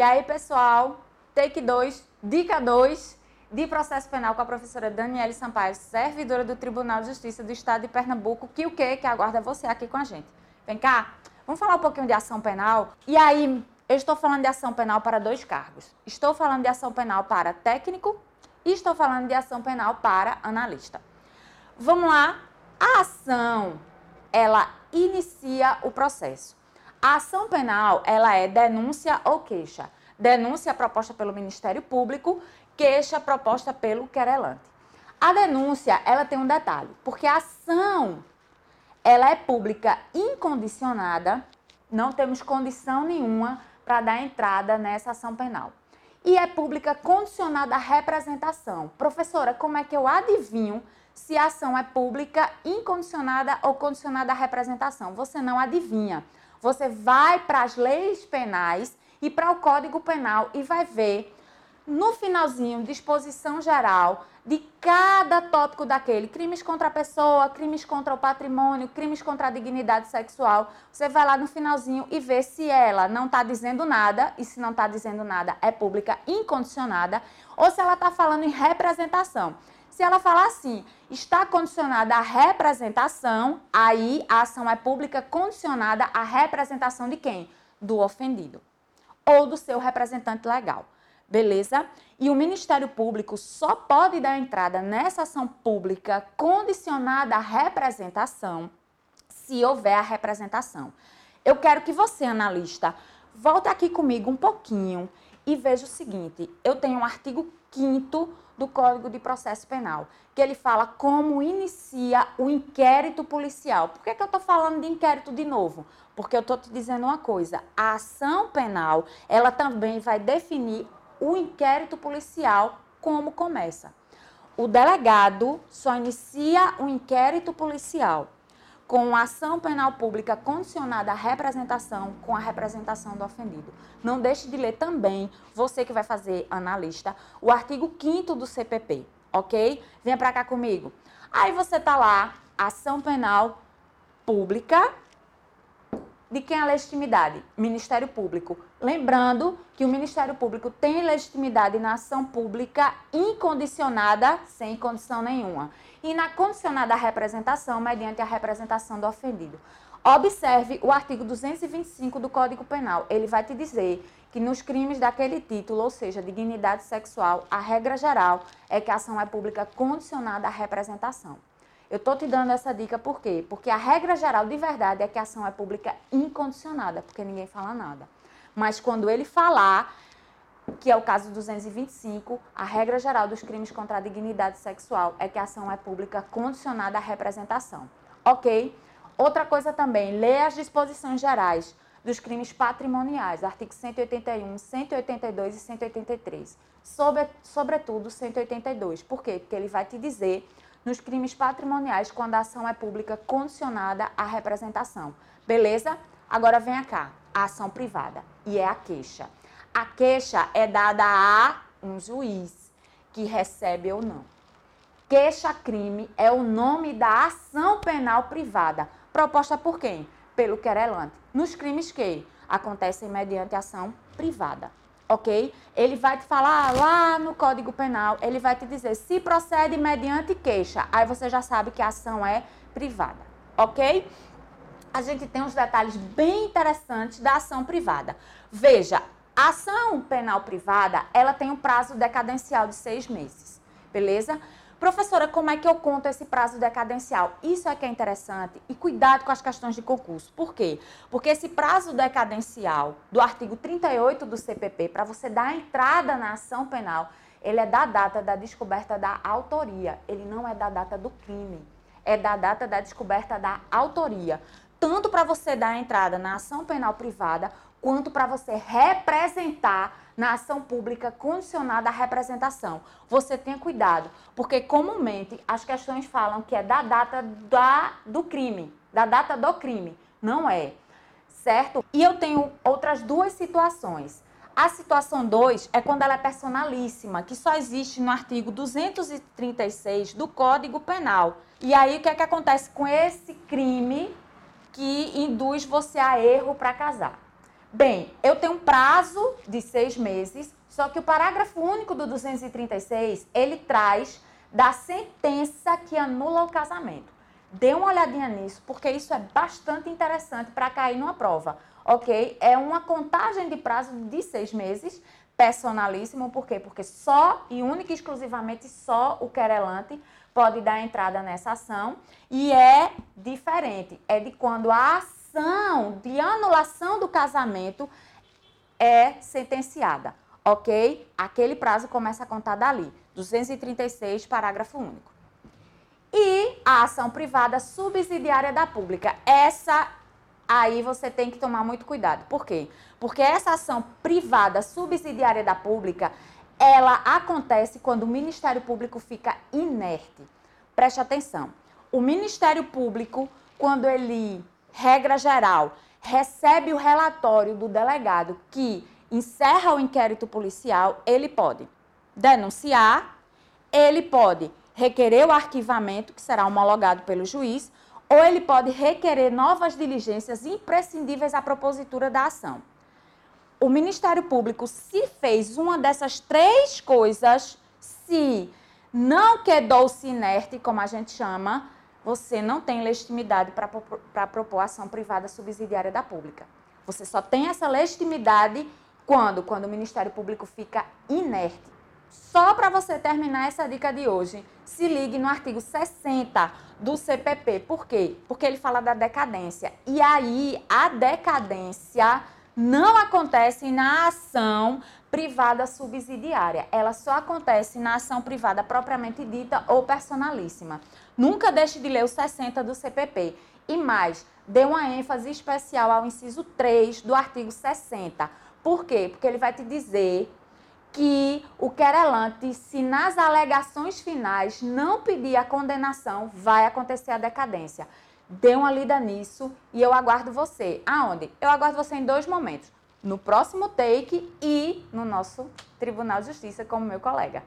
E aí, pessoal, take 2, dica 2 de processo penal com a professora Daniele Sampaio, servidora do Tribunal de Justiça do Estado de Pernambuco, que o que que aguarda você aqui com a gente. Vem cá, vamos falar um pouquinho de ação penal. E aí, eu estou falando de ação penal para dois cargos. Estou falando de ação penal para técnico e estou falando de ação penal para analista. Vamos lá. A ação, ela inicia o processo. A ação penal, ela é denúncia ou queixa. Denúncia proposta pelo Ministério Público, queixa proposta pelo querelante. A denúncia, ela tem um detalhe, porque a ação, ela é pública incondicionada, não temos condição nenhuma para dar entrada nessa ação penal. E é pública condicionada à representação. Professora, como é que eu adivinho se a ação é pública incondicionada ou condicionada à representação? Você não adivinha. Você vai para as leis penais e para o Código Penal e vai ver no finalzinho, disposição geral de cada tópico daquele, crimes contra a pessoa, crimes contra o patrimônio, crimes contra a dignidade sexual, você vai lá no finalzinho e vê se ela não está dizendo nada, e se não está dizendo nada é pública incondicionada, ou se ela está falando em representação. Se ela falar assim, está condicionada à representação, aí a ação é pública condicionada à representação de quem? Do ofendido ou do seu representante legal. Beleza? E o Ministério Público só pode dar entrada nessa ação pública condicionada à representação se houver a representação. Eu quero que você, analista, volte aqui comigo um pouquinho e veja o seguinte: eu tenho um artigo 5 do Código de Processo Penal, que ele fala como inicia o inquérito policial. Por que, que eu estou falando de inquérito de novo? Porque eu estou te dizendo uma coisa: a ação penal ela também vai definir o inquérito policial como começa. O delegado só inicia o inquérito policial com ação penal pública condicionada à representação com a representação do ofendido. Não deixe de ler também, você que vai fazer analista, o artigo 5 do CPP, ok? Venha para cá comigo. Aí você tá lá, ação penal pública de quem é a legitimidade? Ministério Público. Lembrando que o Ministério Público tem legitimidade na ação pública incondicionada, sem condição nenhuma, e na condicionada representação, mediante a representação do ofendido. Observe o artigo 225 do Código Penal. Ele vai te dizer que nos crimes daquele título, ou seja, dignidade sexual, a regra geral é que a ação é pública condicionada à representação. Eu estou te dando essa dica por quê? Porque a regra geral de verdade é que a ação é pública incondicionada, porque ninguém fala nada. Mas quando ele falar, que é o caso 225, a regra geral dos crimes contra a dignidade sexual é que a ação é pública condicionada à representação. Ok? Outra coisa também, lê as disposições gerais dos crimes patrimoniais, artigos 181, 182 e 183. Sobre, sobretudo 182. Por quê? Porque ele vai te dizer nos crimes patrimoniais quando a ação é pública condicionada à representação. Beleza? Agora vem cá, a ação privada e é a queixa. A queixa é dada a um juiz que recebe ou não. Queixa-crime é o nome da ação penal privada, proposta por quem? Pelo querelante. Nos crimes que acontecem mediante ação privada ok? Ele vai te falar lá no Código Penal, ele vai te dizer se procede mediante queixa. Aí você já sabe que a ação é privada, ok? A gente tem uns detalhes bem interessantes da ação privada. Veja, a ação penal privada, ela tem um prazo decadencial de seis meses, beleza? Professora, como é que eu conto esse prazo decadencial? Isso é que é interessante e cuidado com as questões de concurso. Por quê? Porque esse prazo decadencial do artigo 38 do CPP, para você dar entrada na ação penal, ele é da data da descoberta da autoria, ele não é da data do crime, é da data da descoberta da autoria. Tanto para você dar entrada na ação penal privada, quanto para você representar na ação pública condicionada à representação. Você tenha cuidado, porque comumente as questões falam que é da data da, do crime, da data do crime. Não é, certo? E eu tenho outras duas situações. A situação 2 é quando ela é personalíssima, que só existe no artigo 236 do Código Penal. E aí o que é que acontece com esse crime que induz você a erro para casar? Bem, eu tenho um prazo de seis meses, só que o parágrafo único do 236, ele traz da sentença que anula o casamento. Dê uma olhadinha nisso, porque isso é bastante interessante para cair numa prova, ok? É uma contagem de prazo de seis meses, personalíssimo, por quê? Porque só e única e exclusivamente só o querelante pode dar entrada nessa ação e é diferente, é de quando a ação de anulação do casamento é sentenciada, ok? Aquele prazo começa a contar dali, 236, parágrafo único. E a ação privada subsidiária da pública, essa aí você tem que tomar muito cuidado. Por quê? Porque essa ação privada subsidiária da pública, ela acontece quando o Ministério Público fica inerte. Preste atenção. O Ministério Público, quando ele, regra geral, recebe o relatório do delegado que encerra o inquérito policial, ele pode denunciar, ele pode requerer o arquivamento, que será homologado pelo juiz, ou ele pode requerer novas diligências imprescindíveis à propositura da ação o Ministério Público, se fez uma dessas três coisas, se não quedou-se inerte, como a gente chama, você não tem legitimidade para propor ação privada subsidiária da pública. Você só tem essa legitimidade quando? Quando o Ministério Público fica inerte. Só para você terminar essa dica de hoje, se ligue no artigo 60 do CPP. Por quê? Porque ele fala da decadência. E aí, a decadência não acontece na ação privada subsidiária. Ela só acontece na ação privada propriamente dita ou personalíssima. Nunca deixe de ler o 60 do CPP. E mais, dê uma ênfase especial ao inciso 3 do artigo 60. Por quê? Porque ele vai te dizer que o querelante, se nas alegações finais não pedir a condenação, vai acontecer a decadência. Dê uma lida nisso e eu aguardo você. Aonde? Eu aguardo você em dois momentos. No próximo take e no nosso Tribunal de Justiça como meu colega.